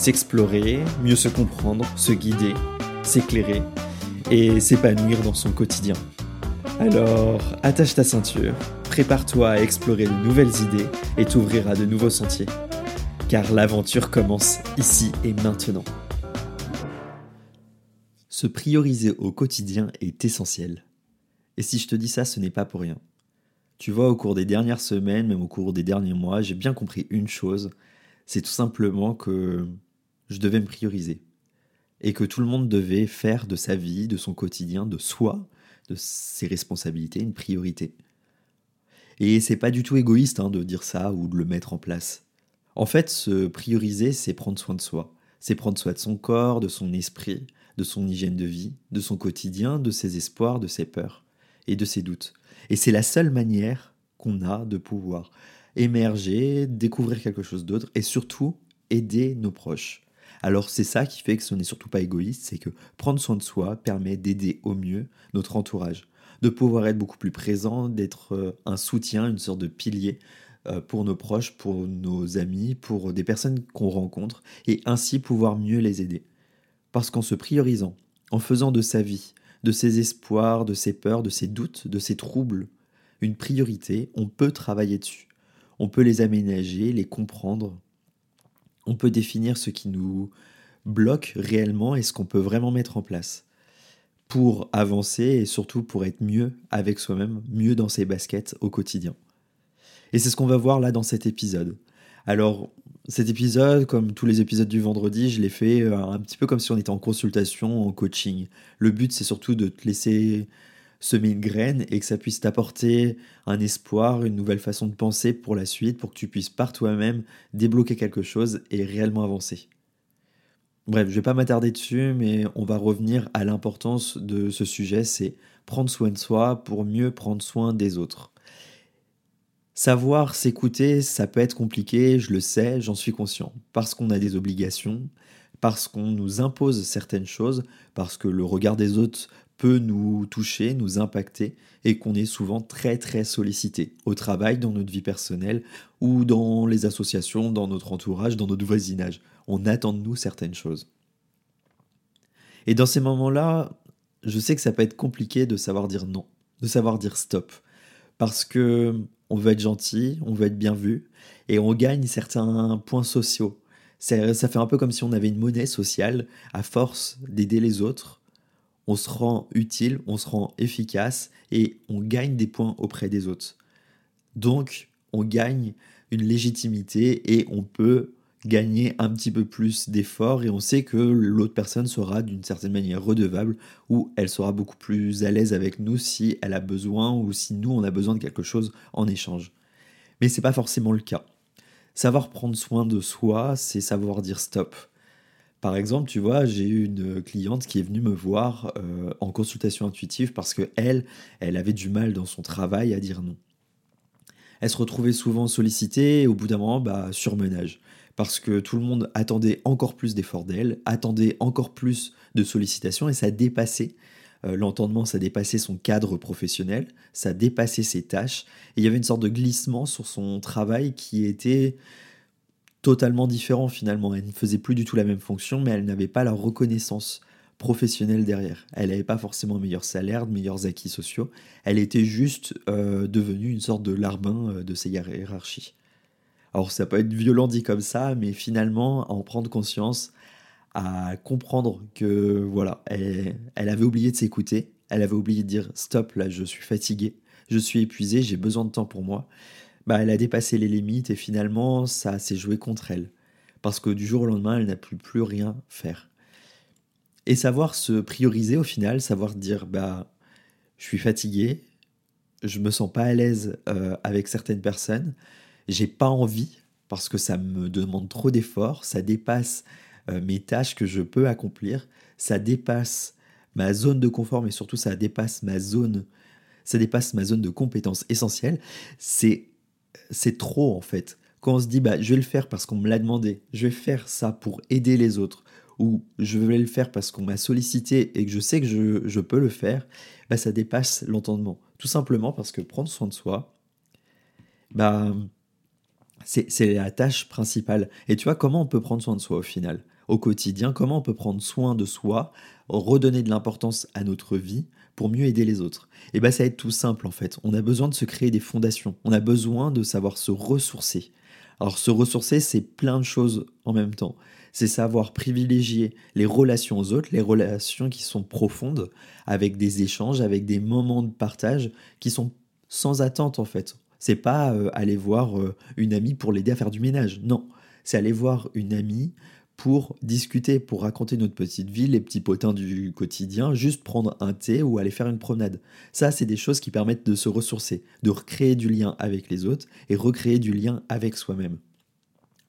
s'explorer, mieux se comprendre, se guider, s'éclairer et s'épanouir dans son quotidien. Alors, attache ta ceinture, prépare-toi à explorer de nouvelles idées et t'ouvrir à de nouveaux sentiers. Car l'aventure commence ici et maintenant. Se prioriser au quotidien est essentiel. Et si je te dis ça, ce n'est pas pour rien. Tu vois, au cours des dernières semaines, même au cours des derniers mois, j'ai bien compris une chose, c'est tout simplement que je devais me prioriser. Et que tout le monde devait faire de sa vie, de son quotidien, de soi, de ses responsabilités, une priorité. Et c'est pas du tout égoïste hein, de dire ça ou de le mettre en place. En fait, se prioriser, c'est prendre soin de soi. C'est prendre soin de son corps, de son esprit, de son hygiène de vie, de son quotidien, de ses espoirs, de ses peurs et de ses doutes. Et c'est la seule manière qu'on a de pouvoir émerger, découvrir quelque chose d'autre et surtout aider nos proches. Alors c'est ça qui fait que ce n'est surtout pas égoïste, c'est que prendre soin de soi permet d'aider au mieux notre entourage, de pouvoir être beaucoup plus présent, d'être euh, un soutien, une sorte de pilier euh, pour nos proches, pour nos amis, pour des personnes qu'on rencontre, et ainsi pouvoir mieux les aider. Parce qu'en se priorisant, en faisant de sa vie, de ses espoirs, de ses peurs, de ses doutes, de ses troubles, une priorité, on peut travailler dessus. On peut les aménager, les comprendre, on peut définir ce qui nous bloque réellement et ce qu'on peut vraiment mettre en place pour avancer et surtout pour être mieux avec soi-même, mieux dans ses baskets au quotidien. Et c'est ce qu'on va voir là dans cet épisode. Alors, cet épisode, comme tous les épisodes du vendredi, je l'ai fait euh, un petit peu comme si on était en consultation, en coaching. Le but, c'est surtout de te laisser semer une graine et que ça puisse t'apporter un espoir, une nouvelle façon de penser pour la suite, pour que tu puisses par toi-même débloquer quelque chose et réellement avancer. Bref, je vais pas m'attarder dessus, mais on va revenir à l'importance de ce sujet, c'est prendre soin de soi pour mieux prendre soin des autres. Savoir s'écouter, ça peut être compliqué, je le sais, j'en suis conscient, parce qu'on a des obligations, parce qu'on nous impose certaines choses, parce que le regard des autres peut nous toucher, nous impacter et qu'on est souvent très très sollicité au travail, dans notre vie personnelle ou dans les associations, dans notre entourage, dans notre voisinage. On attend de nous certaines choses. Et dans ces moments-là, je sais que ça peut être compliqué de savoir dire non, de savoir dire stop, parce que on veut être gentil, on veut être bien vu, et on gagne certains points sociaux. Ça, ça fait un peu comme si on avait une monnaie sociale à force d'aider les autres on se rend utile, on se rend efficace et on gagne des points auprès des autres. Donc, on gagne une légitimité et on peut gagner un petit peu plus d'efforts et on sait que l'autre personne sera d'une certaine manière redevable ou elle sera beaucoup plus à l'aise avec nous si elle a besoin ou si nous on a besoin de quelque chose en échange. Mais c'est pas forcément le cas. Savoir prendre soin de soi, c'est savoir dire stop. Par exemple, tu vois, j'ai eu une cliente qui est venue me voir euh, en consultation intuitive parce que elle, elle avait du mal dans son travail à dire non. Elle se retrouvait souvent sollicitée et au bout d'un moment, bah, surmenage. Parce que tout le monde attendait encore plus d'efforts d'elle, attendait encore plus de sollicitations et ça dépassait euh, l'entendement, ça dépassait son cadre professionnel, ça dépassait ses tâches et il y avait une sorte de glissement sur son travail qui était totalement différent finalement. Elle ne faisait plus du tout la même fonction, mais elle n'avait pas la reconnaissance professionnelle derrière. Elle n'avait pas forcément un meilleur salaire, de meilleurs acquis sociaux. Elle était juste euh, devenue une sorte de larbin euh, de ses hiérarchies. Alors ça peut être violent dit comme ça, mais finalement, à en prendre conscience, à comprendre que voilà, elle, elle avait oublié de s'écouter, elle avait oublié de dire stop, là je suis fatigué, je suis épuisé, j'ai besoin de temps pour moi. Bah, elle a dépassé les limites et finalement, ça s'est joué contre elle. Parce que du jour au lendemain, elle n'a plus, plus rien faire. Et savoir se prioriser au final, savoir dire bah, je suis fatigué, je me sens pas à l'aise euh, avec certaines personnes, j'ai pas envie parce que ça me demande trop d'efforts, ça dépasse euh, mes tâches que je peux accomplir, ça dépasse ma zone de confort, mais surtout ça dépasse ma zone, ça dépasse ma zone de compétences essentielles. C'est c'est trop en fait. Quand on se dit bah je vais le faire parce qu'on me l'a demandé, je vais faire ça pour aider les autres, ou je vais le faire parce qu'on m'a sollicité et que je sais que je, je peux le faire, bah ça dépasse l'entendement. Tout simplement parce que prendre soin de soi, bah c'est la tâche principale. Et tu vois, comment on peut prendre soin de soi au final? Au quotidien, comment on peut prendre soin de soi, redonner de l'importance à notre vie pour mieux aider les autres Et bien, ça va être tout simple en fait. On a besoin de se créer des fondations. On a besoin de savoir se ressourcer. Alors, se ressourcer, c'est plein de choses en même temps. C'est savoir privilégier les relations aux autres, les relations qui sont profondes, avec des échanges, avec des moments de partage qui sont sans attente en fait c'est pas euh, aller voir euh, une amie pour l'aider à faire du ménage. Non, c'est aller voir une amie pour discuter, pour raconter notre petite vie, les petits potins du quotidien, juste prendre un thé ou aller faire une promenade. Ça, c'est des choses qui permettent de se ressourcer, de recréer du lien avec les autres et recréer du lien avec soi-même.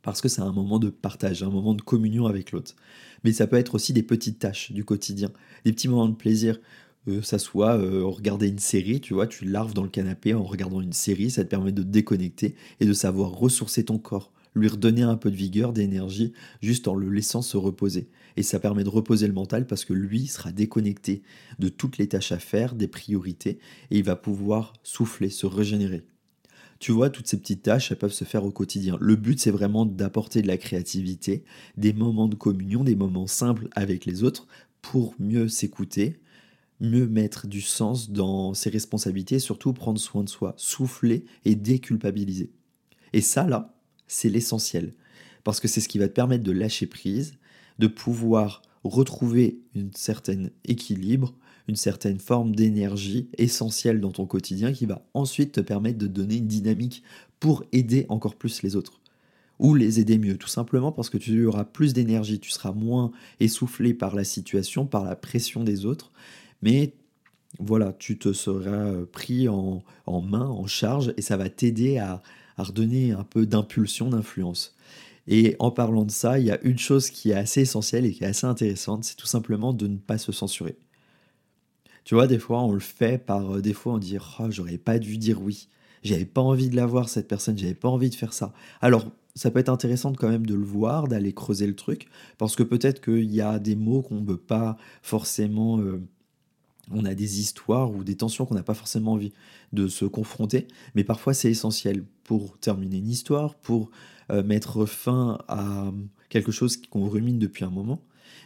Parce que c'est un moment de partage, un moment de communion avec l'autre. Mais ça peut être aussi des petites tâches du quotidien, des petits moments de plaisir euh, ça soit euh, regarder une série, tu vois, tu larves dans le canapé en regardant une série, ça te permet de déconnecter et de savoir ressourcer ton corps, lui redonner un peu de vigueur, d'énergie, juste en le laissant se reposer. Et ça permet de reposer le mental parce que lui sera déconnecté de toutes les tâches à faire, des priorités, et il va pouvoir souffler, se régénérer. Tu vois, toutes ces petites tâches, elles peuvent se faire au quotidien. Le but, c'est vraiment d'apporter de la créativité, des moments de communion, des moments simples avec les autres pour mieux s'écouter, mieux mettre du sens dans ses responsabilités, surtout prendre soin de soi, souffler et déculpabiliser. Et ça, là, c'est l'essentiel. Parce que c'est ce qui va te permettre de lâcher prise, de pouvoir retrouver une certaine équilibre, une certaine forme d'énergie essentielle dans ton quotidien qui va ensuite te permettre de donner une dynamique pour aider encore plus les autres. Ou les aider mieux, tout simplement parce que tu auras plus d'énergie, tu seras moins essoufflé par la situation, par la pression des autres, mais voilà, tu te seras pris en, main, en charge, et ça va t'aider à, redonner un peu d'impulsion, d'influence. Et en parlant de ça, il y a une chose qui est assez essentielle et qui est assez intéressante, c'est tout simplement de ne pas se censurer. Tu vois, des fois, on le fait par euh, des fois, on dit oh, j'aurais pas dû dire oui. J'avais pas envie de la voir, cette personne, j'avais pas envie de faire ça. Alors, ça peut être intéressant quand même de le voir, d'aller creuser le truc, parce que peut-être qu'il y a des mots qu'on ne veut pas forcément euh, on a des histoires ou des tensions qu'on n'a pas forcément envie de se confronter, mais parfois c'est essentiel pour terminer une histoire, pour euh, mettre fin à quelque chose qu'on rumine depuis un moment.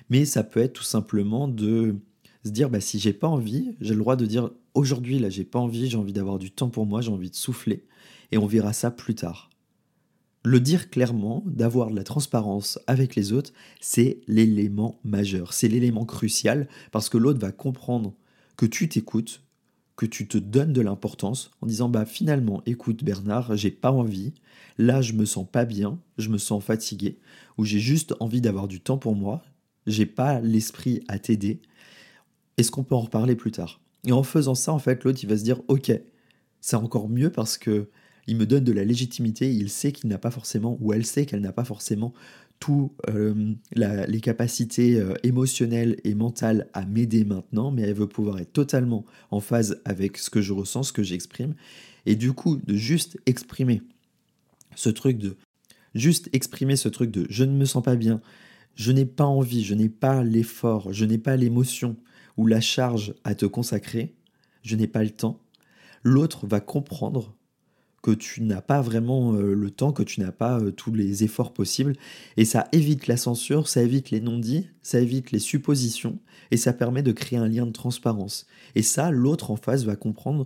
Mais ça peut être tout simplement de se dire bah, si j'ai pas envie, j'ai le droit de dire aujourd'hui là j'ai pas envie, j'ai envie d'avoir du temps pour moi, j'ai envie de souffler, et on verra ça plus tard. Le dire clairement, d'avoir de la transparence avec les autres, c'est l'élément majeur, c'est l'élément crucial parce que l'autre va comprendre que tu t'écoutes, que tu te donnes de l'importance en disant bah finalement écoute Bernard, j'ai pas envie, là je me sens pas bien, je me sens fatigué ou j'ai juste envie d'avoir du temps pour moi, j'ai pas l'esprit à t'aider. Est-ce qu'on peut en reparler plus tard? Et en faisant ça en fait l'autre il va se dire OK, c'est encore mieux parce que il me donne de la légitimité, il sait qu'il n'a pas forcément, ou elle sait qu'elle n'a pas forcément tout euh, les capacités euh, émotionnelles et mentales à m'aider maintenant, mais elle veut pouvoir être totalement en phase avec ce que je ressens, ce que j'exprime, et du coup de juste exprimer ce truc de juste exprimer ce truc de je ne me sens pas bien, je n'ai pas envie, je n'ai pas l'effort, je n'ai pas l'émotion ou la charge à te consacrer, je n'ai pas le temps. L'autre va comprendre que tu n'as pas vraiment euh, le temps, que tu n'as pas euh, tous les efforts possibles. Et ça évite la censure, ça évite les non-dits, ça évite les suppositions, et ça permet de créer un lien de transparence. Et ça, l'autre en face va comprendre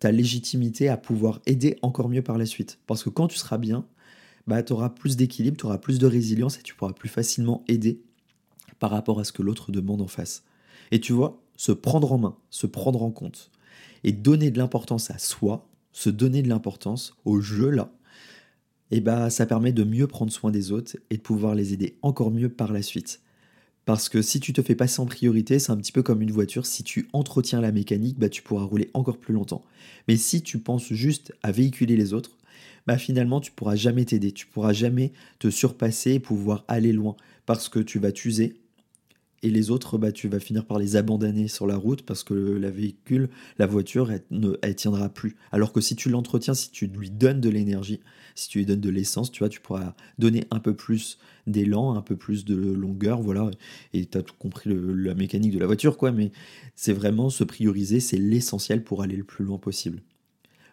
ta légitimité à pouvoir aider encore mieux par la suite. Parce que quand tu seras bien, bah, tu auras plus d'équilibre, tu auras plus de résilience et tu pourras plus facilement aider par rapport à ce que l'autre demande en face. Et tu vois, se prendre en main, se prendre en compte et donner de l'importance à soi, se donner de l'importance au jeu là, bah ça permet de mieux prendre soin des autres et de pouvoir les aider encore mieux par la suite. Parce que si tu te fais passer en priorité, c'est un petit peu comme une voiture, si tu entretiens la mécanique, bah tu pourras rouler encore plus longtemps. Mais si tu penses juste à véhiculer les autres, bah finalement tu pourras jamais t'aider, tu pourras jamais te surpasser et pouvoir aller loin. parce que tu vas t'user et les autres, bah, tu vas finir par les abandonner sur la route parce que la véhicule, la voiture, elle ne elle tiendra plus. Alors que si tu l'entretiens, si tu lui donnes de l'énergie, si tu lui donnes de l'essence, tu vois, tu pourras donner un peu plus d'élan, un peu plus de longueur, voilà. Et tu as tout compris la mécanique de la voiture, quoi. Mais c'est vraiment se prioriser, c'est l'essentiel pour aller le plus loin possible.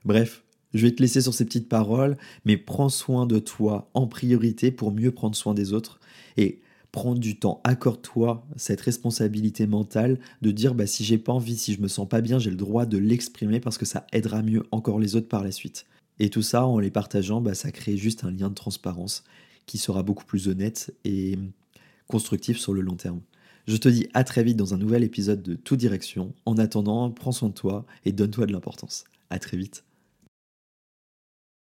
Bref, je vais te laisser sur ces petites paroles, mais prends soin de toi en priorité pour mieux prendre soin des autres. Et prends du temps, accorde-toi cette responsabilité mentale de dire bah, si j'ai pas envie, si je me sens pas bien, j'ai le droit de l'exprimer parce que ça aidera mieux encore les autres par la suite. Et tout ça, en les partageant, bah, ça crée juste un lien de transparence qui sera beaucoup plus honnête et constructif sur le long terme. Je te dis à très vite dans un nouvel épisode de Tout Direction. En attendant, prends soin de toi et donne-toi de l'importance. À très vite.